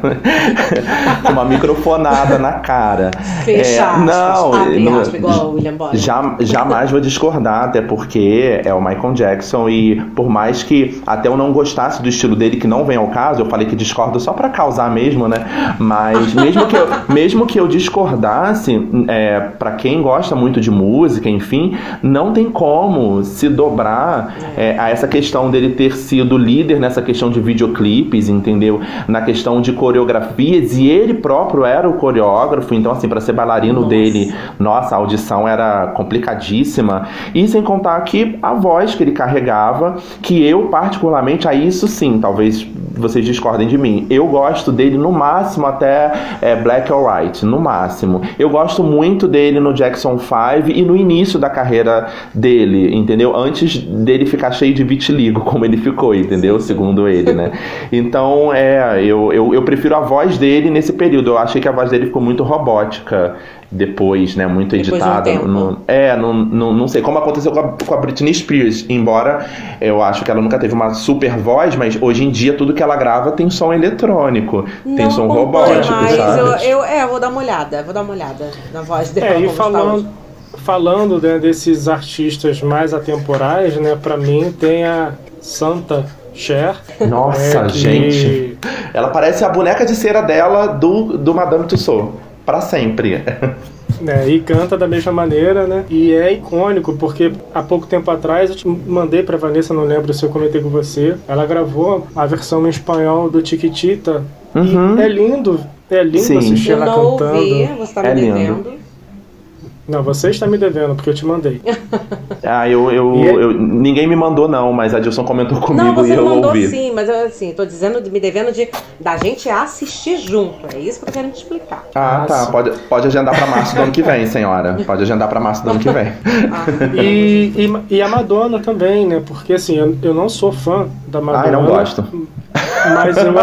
Com uma microfonada na cara. Fecha É, aspas, não, abre não- aspas, igual o William. Já, jamais vou discordar, até porque é o Michael Jackson e por mais que até eu não gostasse do estilo dele, que não vem ao caso, eu falei que discordo só pra causar mesmo, né? Mas mesmo que eu, mesmo que eu discordasse, é, para quem gosta muito de música, enfim, não tem como se dobrar é, a essa questão dele ter sido líder nessa questão de videoclipes, entendeu? Na questão de coreografias e ele próprio era o coreógrafo, então assim, para ser bailarino Nossa. dele nossa, a audição era complicadíssima. E sem contar que a voz que ele carregava, que eu, particularmente, a isso sim, talvez vocês discordem de mim. Eu gosto dele no máximo até é, Black or White, no máximo. Eu gosto muito dele no Jackson 5 e no início da carreira dele, entendeu? Antes dele ficar cheio de vitiligo, como ele ficou, entendeu? Segundo ele, né? Então, é, eu, eu, eu prefiro a voz dele nesse período. Eu achei que a voz dele ficou muito robótica depois, né? Muito Depois de um editada. tempo. no- é, não, não, não sei como aconteceu com a, com a Britney Spears. Embora eu acho que ela nunca teve uma super voz, mas hoje em dia tudo que ela grava tem som eletrônico, tem Não som acompanho robótico, mais, sabe? eu, eu, é, vou dar uma olhada, vou dar uma olhada na voz dela. É, e falando. Falando né, desses artistas mais atemporais, né, pra mim tem a Santa Cher. Nossa, né, que- gente. Ela parece a boneca de cera dela do, do Madame Tussauds. Pra sempre. né, e canta da mesma maneira, né? E é icônico, porque há pouco tempo atrás eu te mandei pra Vanessa, não lembro se eu comentei com você. Ela gravou a versão em espanhol do Chiquitita. Uhum. E é lindo, é lindo Sim. assistir Eu ela não cantando. ouvi, você está me É lindo. devendo. Não, você está me devendo, porque eu te mandei. Ah, eu, eu, E é- eu- Ninguém me mandou, não, mas a Dilson comentou comigo Não, e você eu mandou ouvi. sim, mas eu assim, tô dizendo, me devendo de da gente assistir junto. É isso que eu tô querendo te explicar. Ah, tá. Pode, pode agendar pra março do ano que vem, senhora. Pode agendar pra março do ano que vem. Ah, E, e, e a Madonna também, né? Porque assim, eu, eu não sou fã da Madonna. Ai, não gosto. Mas eu,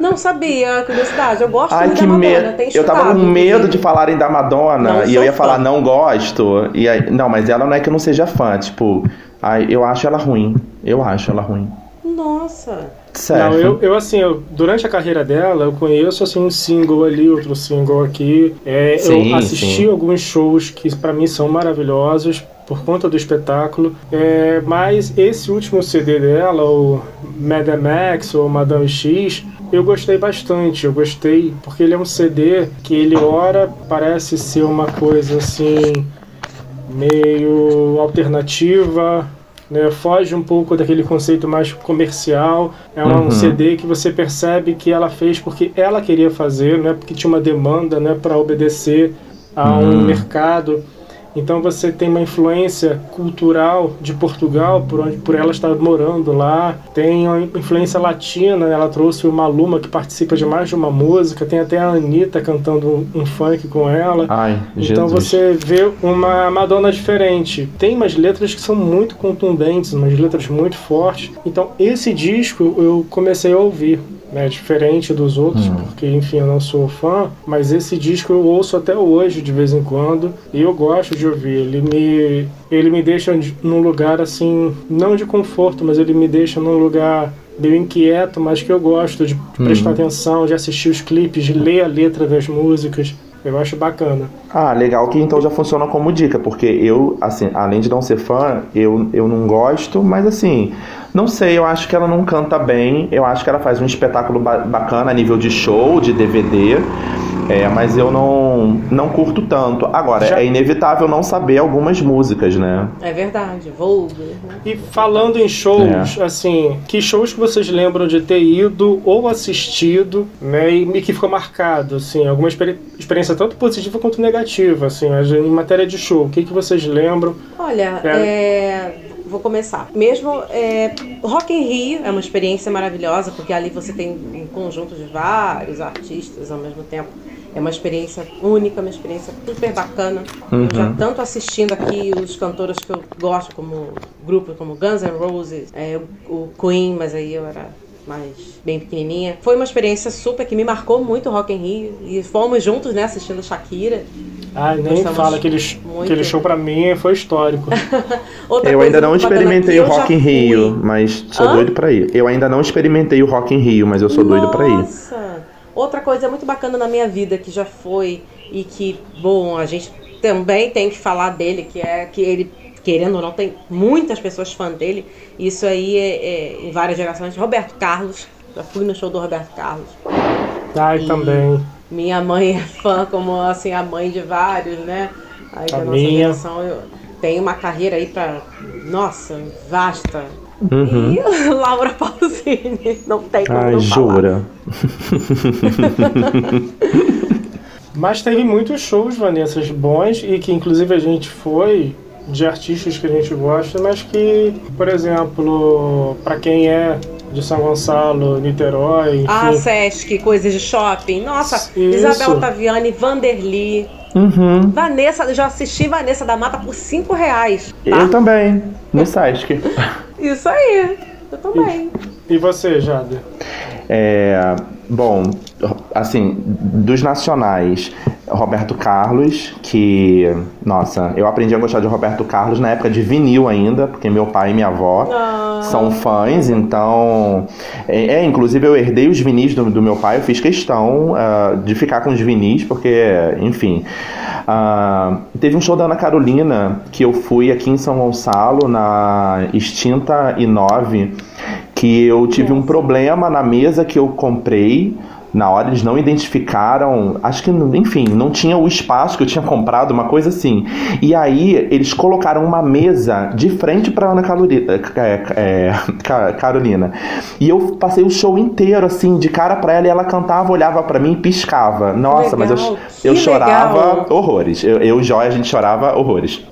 Não sabia, curiosidade. Eu gosto Ai, muito que da Madonna. medo. tem Eu tava com medo de falarem da Madonna Não e eu ia fã. falar não gosto. E aí, não, mas ela não é que eu não seja fã. Tipo, ai, eu acho ela ruim. Eu acho ela ruim. Nossa. Sério. não, eu, eu assim, eu- durante a carreira dela, eu conheço assim um single ali, outro single aqui. É, Sim, eu assisti sim. alguns shows que pra mim são maravilhosos por conta do espetáculo. É, mas esse último CD dela, o Madame Max ou Madame X, eu gostei bastante. Eu gostei porque ele é um CD que ele ora parece ser uma coisa assim meio alternativa, né? foge um pouco daquele conceito mais comercial. É um Uhum. CD que você percebe que ela fez porque ela queria fazer, não é porque tinha uma demanda né, para obedecer a um Hum. mercado. Então você tem uma influência cultural de Portugal, por onde por ela estar morando lá. Tem uma influência latina, ela trouxe o Maluma que participa de mais de uma música. Tem até a Anitta cantando um, um funk com ela. Ai, Então Jesus. você vê uma Madonna diferente. Tem umas letras que são muito contundentes, umas letras muito fortes. Então esse disco eu comecei a ouvir. Né, diferente dos outros, Hum. porque enfim eu não sou fã, mas esse disco eu ouço até hoje de vez em quando e eu gosto de ouvir. Ele me, ele me deixa de- num lugar assim, não de conforto, mas ele me deixa num lugar meio inquieto, mas que eu gosto de prestar atenção, de assistir os clipes, de ler a letra das músicas. Eu acho bacana. Ah, legal que então já funciona como dica, porque eu, assim, além de não ser fã, eu, eu não gosto, mas assim, não sei, eu acho que ela não canta bem, eu acho que ela faz um espetáculo ba- bacana a nível de show, de DVD, é, mas eu não, não curto tanto. Agora, Já- é inevitável não saber algumas músicas, né? É verdade. Né? E falando em shows, assim, que shows que vocês lembram de ter ido ou assistido, né, e e que ficou marcado, assim, alguma experi- experiência tanto positiva quanto negativa, assim, mas em matéria de show, o que, que vocês lembram? Olha, é, vou começar. Mesmo é, Rock in Rio é uma experiência maravilhosa, porque ali você tem um conjunto de vários artistas ao mesmo tempo. É uma experiência única, uma experiência super bacana. Eu já tanto assistindo aqui os cantores que eu gosto, como grupos como Guns N' Roses, é, o Queen, mas aí eu era mais bem pequenininha. Foi uma experiência super que me marcou muito o Rock in Rio. E fomos juntos, né, assistindo Shakira. Ah, nem fala, aquele, muito. aquele show pra mim foi histórico. Outra eu coisa ainda não bacana experimentei o Rock in Rio, mas sou Hã? doido pra ir. Eu ainda não experimentei o Rock in Rio, mas eu sou doido pra ir. Nossa! Outra coisa muito bacana na minha vida que já foi e que, bom, a gente também tem que falar dele, que é que ele, querendo ou não, tem muitas pessoas fãs dele. Isso aí é, é em várias gerações. Roberto Carlos, já fui no show do Roberto Carlos. Ai, E também. Minha mãe é fã, como assim, a mãe de vários, né? Aí A da nossa minha. geração eu tenho uma carreira aí pra. Nossa, vasta. Uhum. E Laura Pausini, não tem como Ai, não falar. jura. Mas teve muitos shows, Vanessa, bons e que inclusive a gente foi de artistas que a gente gosta, mas que, por exemplo, para quem é de São Gonçalo, Niterói, enfim. Ah, Sesc, coisas de shopping. Nossa, Isso. Isabel Taviani, Vanderly. Uhum. Vanessa, já assisti Vanessa da Mata por 5 reais. Tá? Eu também, no Sesc. Isso aí. Eu também. E você, Jade? É, bom, assim, dos nacionais, Roberto Carlos, que, nossa, eu aprendi a gostar de Roberto Carlos na época de vinil ainda, porque meu pai e minha avó Ah. são fãs, então. É, é, inclusive eu herdei os vinis do, do meu pai, eu fiz questão ah, de ficar com os vinis, porque, enfim. ah, teve um show da Ana Carolina que eu fui aqui em São Gonçalo, na extinta I9, que eu tive um problema na mesa que eu comprei. Na hora eles não identificaram, acho que, enfim, não tinha o espaço que eu tinha comprado, uma coisa assim. E aí eles colocaram uma mesa de frente para Ana Calorina, é, é, Ca- Carolina. E eu passei o show inteiro assim, de cara para ela, e ela cantava, olhava para mim e piscava. Nossa, mas eu, eu chorava legal. horrores. Eu, eu e Joy, a gente chorava horrores.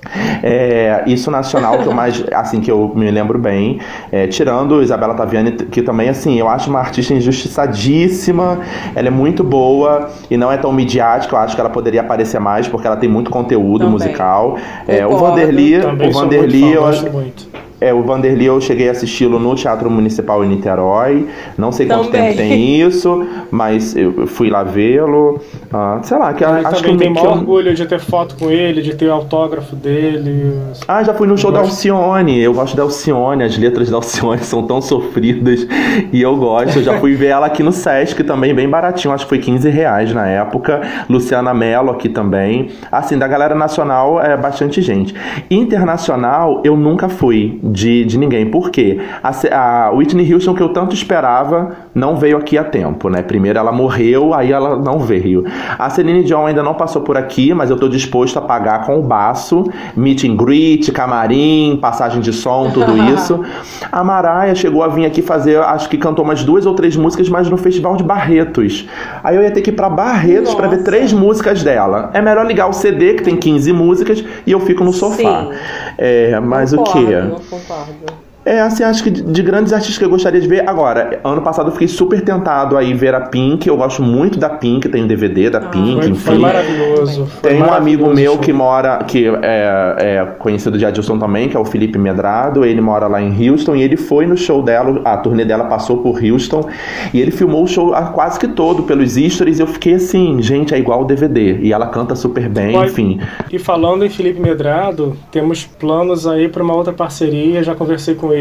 É, isso nacional que eu mais, assim, que eu me lembro bem, é, tirando Isabela Taviani, que também, assim, eu acho uma artista injustiçadíssima, ela é muito boa e não é tão midiática, eu acho que ela poderia aparecer mais, porque ela tem muito conteúdo Também. musical. É, o. Vanderly, o Vanderly, eu acho- muito. É, o Vanderly eu cheguei a assisti-lo no Teatro Municipal em Niterói. Não sei quanto Também. tempo tem isso, mas eu fui lá vê-lo. Ah, sei lá, que Ele acho que, também tem que maior eu- orgulho de ter foto com ele, de ter autógrafo dele. Ah, já fui no show Eu da. Alcione. Eu gosto da Alcione, as letras da Alcione são tão sofridas e eu gosto. Eu já fui ver ela aqui no Sesc também, bem baratinho, acho que foi 15 reais na época. Luciana Mello aqui também. Assim, da galera nacional é bastante gente. Internacional, eu nunca fui de, de ninguém. Por quê? A, a Whitney Houston, que eu tanto esperava, não veio aqui a tempo, né? Primeiro ela morreu, aí ela não veio. A Celine Dion ainda não passou por aqui, mas eu tô disposto a pagar com o baço, meet and greet, camarim, passagem de som, tudo isso. A Maraia chegou a vir aqui fazer, acho que cantou umas duas ou três músicas, mas no Festival de Barretos. Aí eu ia ter que ir pra Barretos pra ver três músicas dela. É melhor ligar o CD, que tem 15 músicas, e eu fico no sofá. Sim. É, mas o quê? Concordo, Concordo. É, assim, acho que de, de grandes artistas que eu gostaria de ver. Agora, ano passado eu fiquei super tentado aí ver a Pink. Eu gosto muito da Pink, tem DVD da Pink, Foi, enfim. foi maravilhoso. foi Tem um amigo meu que mora, que é, é conhecido de Adilson também, que é o Felipe Medrado. Ele mora lá em Houston e ele foi no show dela, a turnê dela passou por Houston e ele filmou o show ah, quase que todo pelos stories. E eu fiquei assim, gente, é igual o DVD. E ela canta super bem, Pode- enfim. E falando em Felipe Medrado, temos planos aí para uma outra parceria. Já conversei com ele,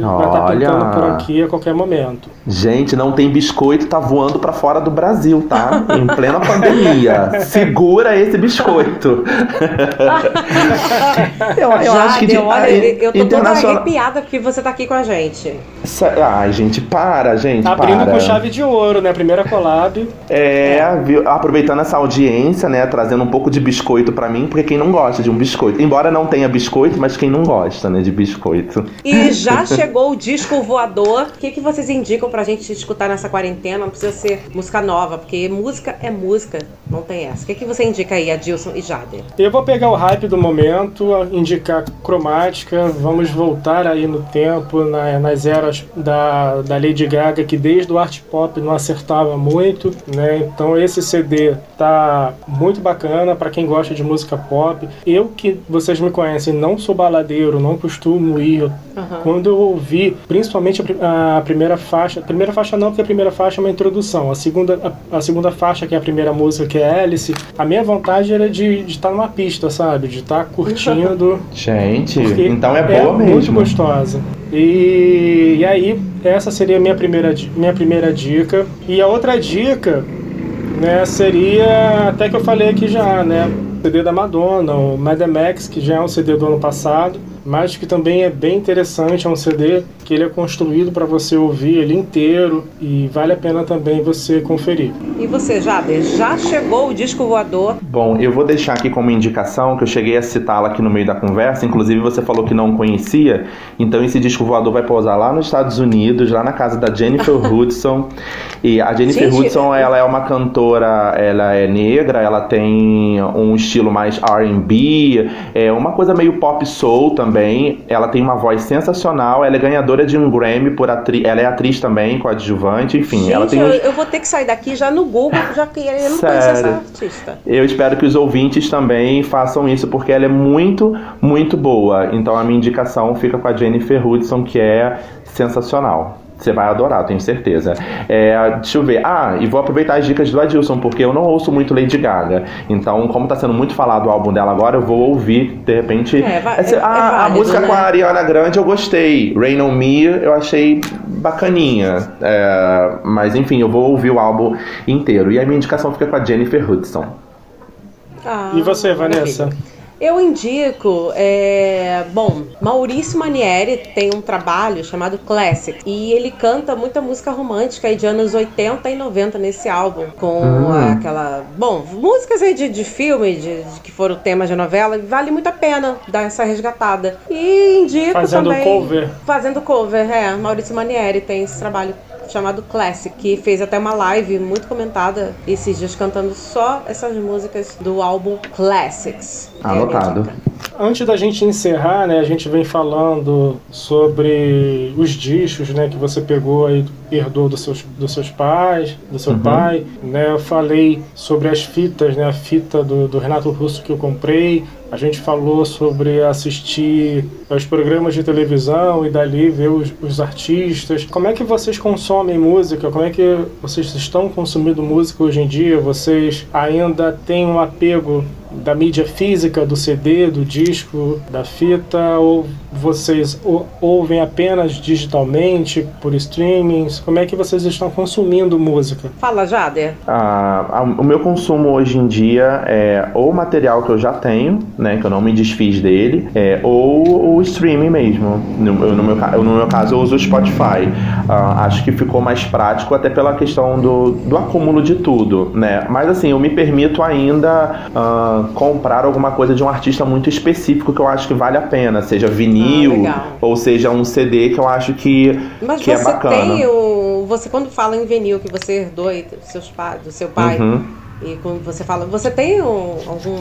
vai estar Olha. pintando por aqui a qualquer momento. Gente, não tem biscoito, tá voando pra fora do Brasil, tá? Em plena pandemia. Segura esse biscoito. eu, eu Já acho que de, olha, ah, eu tô toda internacional. arrepiada porque você tá aqui com a gente. Ai, gente, para, gente. Abrindo para. com chave de ouro, né? Primeira collab. É, viu? aproveitando essa audiência, né? Trazendo um pouco de biscoito pra mim, porque quem não gosta de um biscoito. Embora não tenha biscoito, mas quem não gosta, né, de biscoito. E já chegou o disco voador. O que, que vocês indicam pra gente escutar nessa quarentena? Não precisa ser música nova, porque música é música, não tem essa. O que, que você indica aí, Adilson e Jader? Eu vou pegar o hype do momento, indicar cromática, vamos voltar aí no tempo, na- nas eras da, da Lady Gaga, que desde o art pop não acertava muito, né? Então esse CD tá muito bacana para quem gosta de música pop. Eu que vocês me conhecem, não sou baladeiro, não costumo ir. Aham. Quando eu ouvi, principalmente a, a primeira faixa, a primeira faixa não, porque a primeira faixa é uma introdução. A segunda, a, a segunda faixa, que é a primeira música, que é Alice, a minha vontade era de estar numa pista, sabe? De estar curtindo. Gente, então é boa muito mesmo. gostosa. E, e aí, essa seria a minha primeira, minha primeira dica. E a outra dica, né, seria até que eu falei aqui já, né? CD da Madonna, o Mad Max, que já é um CD do ano passado, mas que também é bem interessante, é um CD que ele é construído para você ouvir ele inteiro e vale a pena também você conferir. E você, Jader? Já chegou o disco voador? Bom, eu vou deixar aqui como indicação que eu cheguei a citá-la aqui no meio da conversa. Inclusive, você falou que não conhecia. Então, esse disco voador vai pousar lá nos Estados Unidos, lá na casa da Jennifer Hudson. E a Jennifer Gente, Hudson, ela é uma cantora, ela é negra, ela tem um estilo mais R&B, é uma coisa meio pop soul também. Também. Ela tem uma voz sensacional. Ela é ganhadora de um Grammy por atriz. Ela é atriz também, coadjuvante. Enfim, Gente, ela tem eu, uns... eu vou ter que sair daqui já no Google, já que eu não conheço essa artista. Eu espero que os ouvintes também façam isso, porque ela é muito, muito boa. Então a minha indicação fica com a Jennifer Hudson, que é sensacional. Você vai adorar, tenho certeza. É, deixa eu ver. Ah, e vou aproveitar as dicas do Adilson, porque eu não ouço muito Lady Gaga. Então, como tá sendo muito falado o álbum dela agora, eu vou ouvir, de repente. É, va- Essa- é- é ah, a válido, música né? com a Ariana Grande eu gostei. Rain on Me eu achei bacaninha. É, mas enfim, eu vou ouvir o álbum inteiro. E a minha indicação fica com a Jennifer Hudson. Ah, E você, Vanessa? maravilha. Eu indico, é, bom, Maurício Manieri tem um trabalho chamado Classic e ele canta muita música romântica aí de anos 80 e 90 nesse álbum, com Hum. aquela, bom, músicas aí de, de filme, de, de que foram temas de novela, vale muito a pena dar essa resgatada. E indico Fazendo também, cover. Fazendo cover, é, Maurício Manieri tem esse trabalho chamado Classic, que fez até uma live muito comentada esses dias cantando só essas músicas do álbum Classics. A minha Anotado. Antes da gente encerrar, né, a gente vem falando sobre os discos, né, que você pegou aí, herdou dos seus, dos seus pais, do seu Uhum. pai, né, eu falei sobre as fitas, né, a fita do, do Renato Russo que eu comprei, a gente falou sobre assistir aos programas de televisão e dali ver os, os artistas. Como é que vocês consomem música? Como é que vocês estão consumindo música hoje em dia? Vocês ainda têm um apego da mídia física, do CD, do disco, da fita, ou vocês ou- ouvem apenas digitalmente, por streamings? Como é que vocês estão consumindo música? Fala, Jader. Ah, o meu consumo hoje em dia é ou material que eu já tenho, né, que eu não me desfiz dele, é, ou o streaming mesmo. No, eu- no meu, no meu caso, eu uso o Spotify. Ah, acho que ficou mais prático até pela questão do, do acúmulo de tudo, né? Mas assim, eu me permito ainda ah, comprar alguma coisa de um artista muito específico que eu acho que vale a pena, seja vinil Ah, ou seja um CD que eu acho que, Mas que é você bacana. tem o. Você quando fala em vinil que você herdou dos seus pais, do seu pai, Uhum. e quando você fala. Você tem um- algum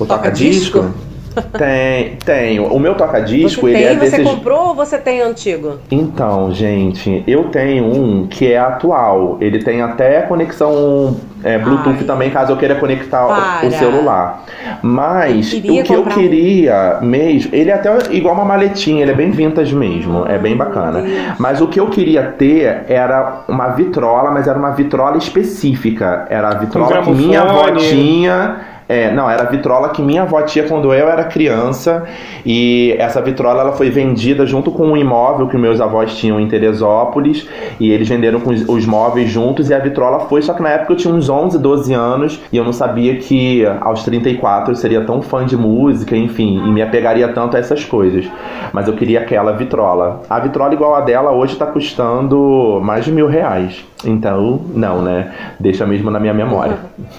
O toca-disco? Tem, tenho. O meu toca-disco, Você ele tem, é você desses. comprou ou você tem antigo? Então, gente, eu tenho um que é atual. Ele tem até conexão é, Bluetooth Ai. também, caso eu queira conectar o- Para. o celular. Mas queria o que eu comprar um. queria mesmo, ele é até igual uma maletinha, ele é bem vintage mesmo, é bem bacana. Mas o que eu queria ter era uma vitrola, mas era uma vitrola específica. Era a vitrola que minha avó tinha. É, não, era a vitrola que minha avó tinha quando eu era criança. E essa vitrola ela foi vendida junto com um imóvel que meus avós tinham em Teresópolis. E eles venderam com os, os móveis juntos. E a vitrola foi, só que na época eu tinha uns 11, 12 anos. E eu não sabia que aos 34 eu seria tão fã de música, enfim, e me apegaria tanto a essas coisas. Mas eu queria aquela vitrola. A vitrola igual a dela hoje tá custando mais de mil reais. Então, não, né? Deixa mesmo na minha memória.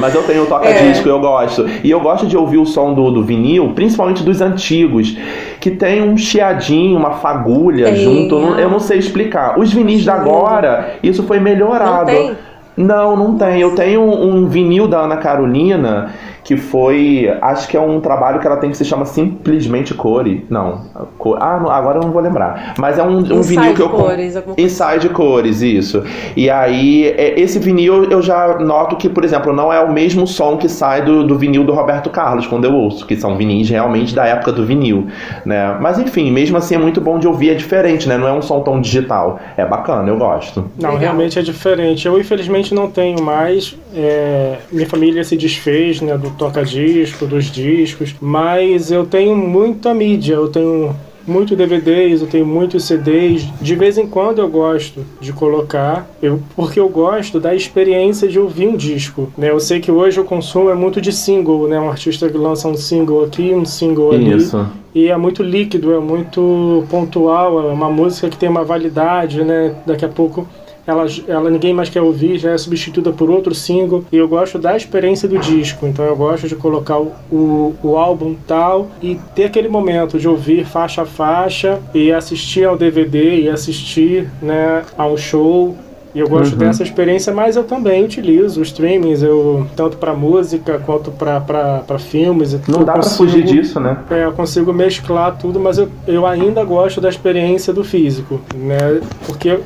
Mas eu tenho o toca-disco, eu gosto. E eu gosto de ouvir o som do, do vinil, principalmente dos antigos, que tem um chiadinho, uma fagulha Tem, junto. eu não- ah. Sei explicar. Os vinis da agora, isso foi melhorado. Não tem? Não, não tem. Eu tenho um vinil da Ana Carolina que foi. Acho que é um trabalho que ela tem que se chama simplesmente Core. Não. Co- Ah, não, agora eu não vou lembrar. Mas é um, um vinil que eu. Cores. Inside Cores, isso. E aí, é, esse vinil eu já noto que, por exemplo, não é o mesmo som que sai do, do vinil do Roberto Carlos quando eu ouço, que são vinis realmente da época do vinil, né? Mas enfim, mesmo assim é muito bom de ouvir, é diferente, né? Não é um som tão digital. É bacana, eu gosto. Não, Legal. realmente é diferente. Eu infelizmente não tenho mais. é, minha família se desfez né, do toca-disco, dos discos, mas eu tenho muita mídia. Eu tenho muito DVDs, eu tenho muitos CDs. De vez em quando eu gosto de colocar, eu, porque eu gosto da experiência de ouvir um disco. Né? Eu sei que hoje o consumo é muito de single, né? Um artista que lança um single aqui, um single ali. Isso. E é muito líquido, é muito pontual, é uma música que tem uma validade, né? Daqui a pouco ela, ela ninguém mais quer ouvir, já é substituída por outro single. E eu gosto da experiência do disco, então eu gosto de colocar o, o, o álbum tal e ter aquele momento de ouvir faixa a faixa e assistir ao DVD e assistir né, ao show E eu gosto Uhum. dessa experiência, mas eu também utilizo os streamings, eu, tanto para música quanto para filmes. Não Eu dá pra consigo- fugir disso, né? É, eu consigo mesclar tudo, mas eu, eu ainda gosto da experiência do físico, né? Porque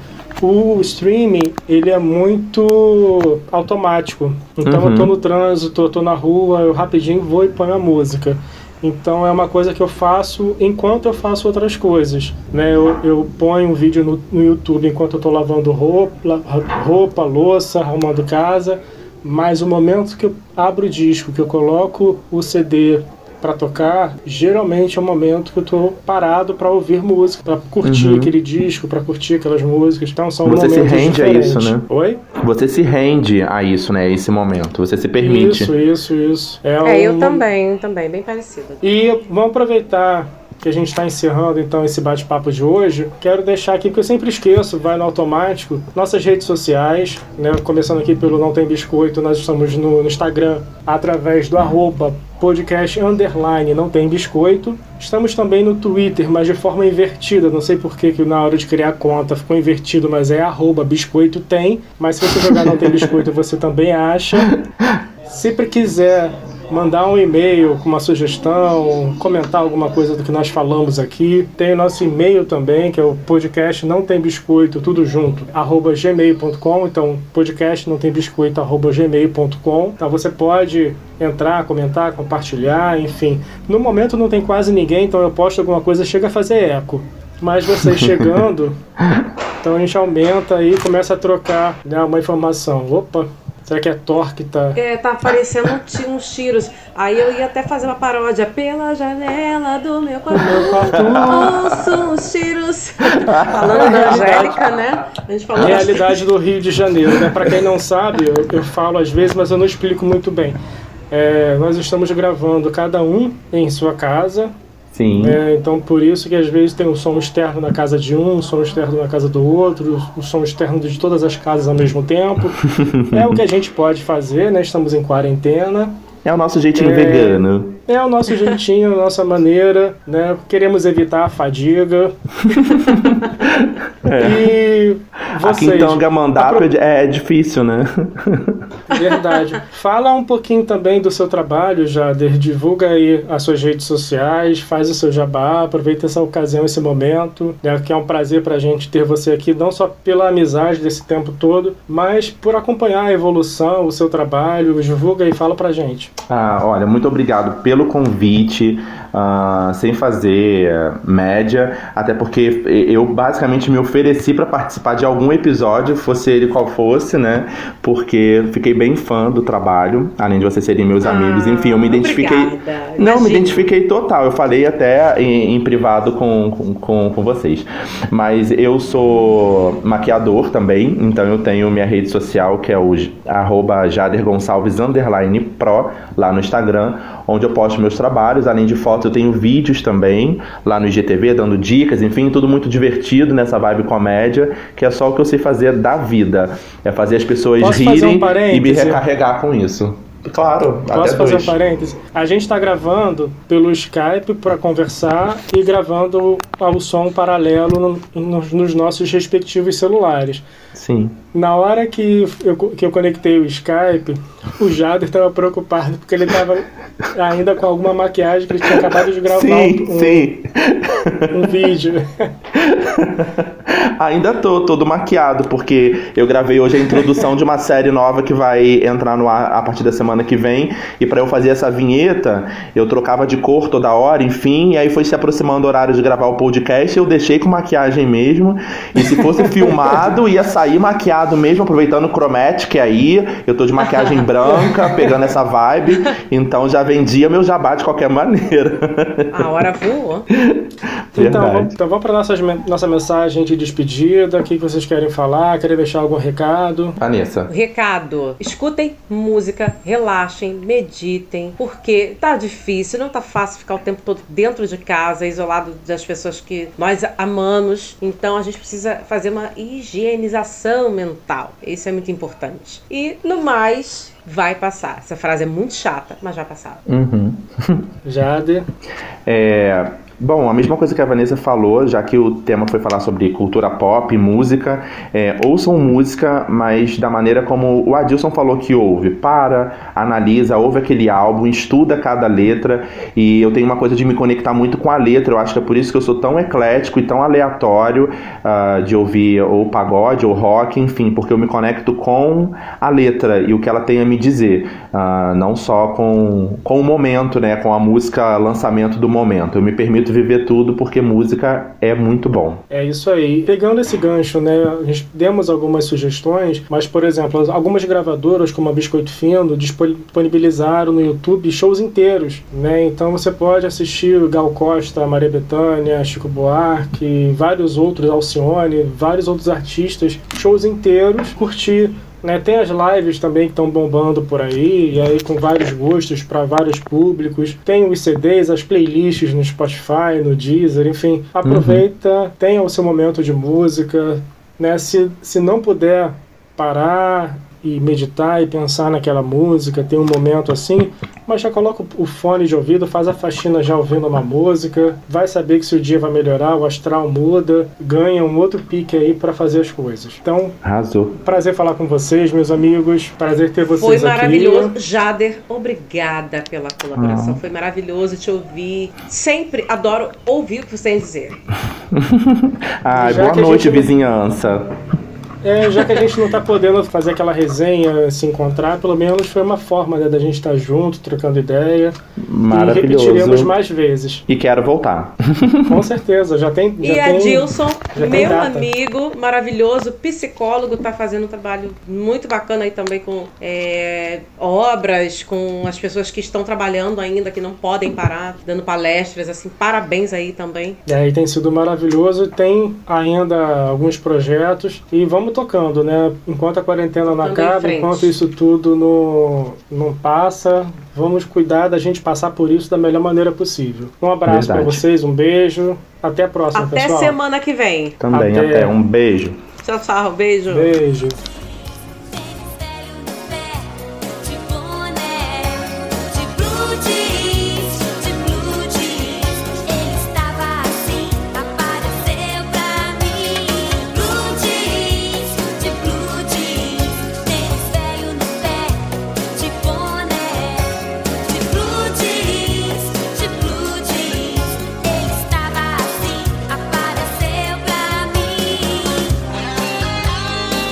o streaming, ele é muito automático. Então Uhum. eu tô no trânsito, eu tô na rua, eu rapidinho vou e ponho a música. Então é uma coisa que eu faço enquanto eu faço outras coisas. Né? Eu, eu ponho um vídeo no, no YouTube enquanto eu estou lavando roupa, roupa, louça, arrumando casa. Mas o momento que eu abro o disco, que eu coloco o CD para tocar, geralmente é o momento que eu tô parado para ouvir música, para curtir Uhum. aquele disco, para curtir aquelas músicas. Então são Você se momentos rende a diferentes. isso, né? Oi? Você se rende a isso, né? Esse momento. Você se permite. Isso, isso, isso. É, eu um- também, também, bem parecido. E vamos aproveitar que a gente está encerrando então esse bate-papo de hoje. Quero deixar aqui, porque eu sempre esqueço, vai no automático, nossas redes sociais, né? Começando aqui pelo Não Tem Biscoito, nós estamos no, no Instagram através do arroba podcast underline não tem biscoito. Estamos também no Twitter, mas de forma invertida. Não sei por que, que na hora de criar a conta ficou invertido, mas é arroba biscoito tem. Mas se você jogar não tem biscoito, você também acha. Sempre quiser mandar um e-mail com uma sugestão, comentar alguma coisa do que nós falamos aqui. Tem o nosso e-mail também, que é o podcast não tem biscoito, tudo junto, arroba gmail.com. Então, podcast não tem biscoito, arroba gmail.com. Então, você pode entrar, comentar, compartilhar, enfim. No momento não tem quase ninguém, então eu posto alguma coisa, chega a fazer eco. Mas vocês chegando, então a gente aumenta e começa a trocar né, uma informação. Opa, será que é Thor que tá... É, tá aparecendo uns tiros. Aí eu ia até fazer uma paródia. Pela janela do meu quarto, ouço os tiros. Falando da Angélica, né? A gente falou realidade do Rio de Janeiro, né? Para quem não sabe, eu, eu falo às vezes, mas eu não explico muito bem. É, nós estamos gravando cada um em sua casa, Sim. é, então por isso que às vezes tem o som externo na casa de um, o som externo na casa do outro, o som externo de todas as casas ao mesmo tempo. É o que a gente pode fazer, né? Estamos em quarentena. É o nosso jeitinho É. vegano. É o nosso jeitinho, a nossa maneira, né? Queremos evitar a fadiga. E Aqui vocês, em Tangamandápio é difícil, né? Verdade. Fala um pouquinho também do seu trabalho, Jader. Divulga aí as suas redes sociais, faz o seu jabá, aproveita essa ocasião, esse momento, né, que é um prazer pra gente ter você aqui, não só pela amizade desse tempo todo, mas por acompanhar a evolução, o seu trabalho. Divulga e fala pra gente. Ah, olha, muito obrigado pelo convite, ah, sem fazer eh, média, até porque eu basicamente me ofereci para participar de algum episódio, fosse ele qual fosse, né? Porque fiquei bem fã do trabalho, além de vocês serem meus amigos, enfim, eu me identifiquei. Ah, Obrigada. Não, me Imagina. identifiquei total. Eu falei até em, em privado com, com, com, com vocês. Mas eu sou maquiador também, então eu tenho minha rede social que é o arroba Jader Gonçalves pro lá no Instagram, onde eu posto meus trabalhos. Além de fotos, eu tenho vídeos também lá no IGTV, dando dicas, enfim, tudo muito divertido nessa vibe comédia, que é só o que eu sei fazer da vida. É fazer as pessoas Posso fazer um rirem e me recarregar com isso. Claro, Posso até fazer dois. um parêntese? A gente está gravando pelo Skype para conversar e gravando o som paralelo no- nos, nos nossos respectivos celulares. Sim. Na hora que eu, que eu conectei o Skype, o Jader estava preocupado porque ele estava ainda com alguma maquiagem que ele tinha acabado de gravar Sim, um, sim. um vídeo. Ainda tô todo maquiado, porque eu gravei hoje a introdução de uma série nova que vai entrar no ar a partir da semana que vem. E pra eu fazer essa vinheta, eu trocava de cor toda hora, enfim. E aí foi se aproximando o horário de gravar o podcast. Eu deixei com maquiagem mesmo. E se fosse filmado, ia sair maquiado mesmo, aproveitando o Chromatic aí. Eu tô de maquiagem branca, pegando essa vibe. Então já vendia meu jabá de qualquer maneira. A hora voou. Então, vamos, então vamos para nossa, nossa mensagem de despedida. O que que vocês querem falar? Querem deixar algum recado? Vanessa. Recado: escutem música, relaxem, meditem, porque tá difícil, não tá fácil ficar o tempo todo dentro de casa, isolado das pessoas que nós amamos. Então a gente precisa fazer uma higienização mental. Isso é muito importante. E no mais, vai passar. Essa frase é muito chata, mas vai passar. Uhum. Jader. É, Bom, a mesma coisa que a Vanessa falou, já que o tema foi falar sobre cultura pop, música, é, ouçam música, mas da maneira como o Adilson falou que ouve. Para, analisa, ouve aquele álbum, estuda cada letra. E eu tenho uma coisa de me conectar muito com a letra. Eu acho que é por isso que eu sou tão eclético e tão aleatório uh, de ouvir ou pagode ou rock, enfim, porque eu me conecto com a letra e o que ela tem a me dizer. Uh, não só com, com o momento, né? Com a música lançamento do momento. Eu me permito viver tudo porque música é muito bom. É isso aí. Pegando esse gancho, né? A gente demos algumas sugestões, mas, por exemplo, algumas gravadoras, como a Biscoito Fino, disponibilizaram no YouTube shows inteiros, né? Então você pode assistir Gal Costa, Maria Bethânia, Chico Buarque, vários outros, Alcione, vários outros artistas, shows inteiros, curtir né, tem as lives também que estão bombando por aí, e aí com vários gostos para vários públicos. Tem os CDs, as playlists no Spotify, no Deezer, enfim. Aproveita, uhum. tenha o seu momento de música. Né, se, se não puder parar e meditar e pensar naquela música, ter um momento assim, mas já coloca o fone de ouvido, faz a faxina já ouvindo uma música, vai saber que se o dia vai melhorar, o astral muda, ganha um outro pique aí para fazer as coisas. Então, Arrasou. prazer falar com vocês, meus amigos, prazer ter vocês Foi maravilhoso. Aqui. Jader, obrigada pela colaboração, ah. foi maravilhoso te ouvir. Sempre adoro ouvir o que você tem a dizer. Ai, boa noite, gente... vizinhança. É, já que a gente não está podendo fazer aquela resenha, se encontrar, pelo menos foi uma forma né, da gente estar tá junto, trocando ideia. Maravilhoso. E repetiremos mais vezes. E quero voltar. Com certeza, já tem. Já e tem, Adilson, meu amigo maravilhoso, psicólogo, está fazendo um trabalho muito bacana aí também com é, obras, com as pessoas que estão trabalhando ainda, que não podem parar, dando palestras, assim, parabéns aí também. É, e tem sido maravilhoso, tem ainda alguns projetos e vamos tocando, né? Enquanto a quarentena não acaba, enquanto isso tudo não, não passa, vamos cuidar da gente passar por isso da melhor maneira possível. Um abraço para vocês, um beijo. Até a próxima, até pessoal. Até semana que vem. Também, até. até. Um beijo. Tchau, tchau. Beijo. Beijo.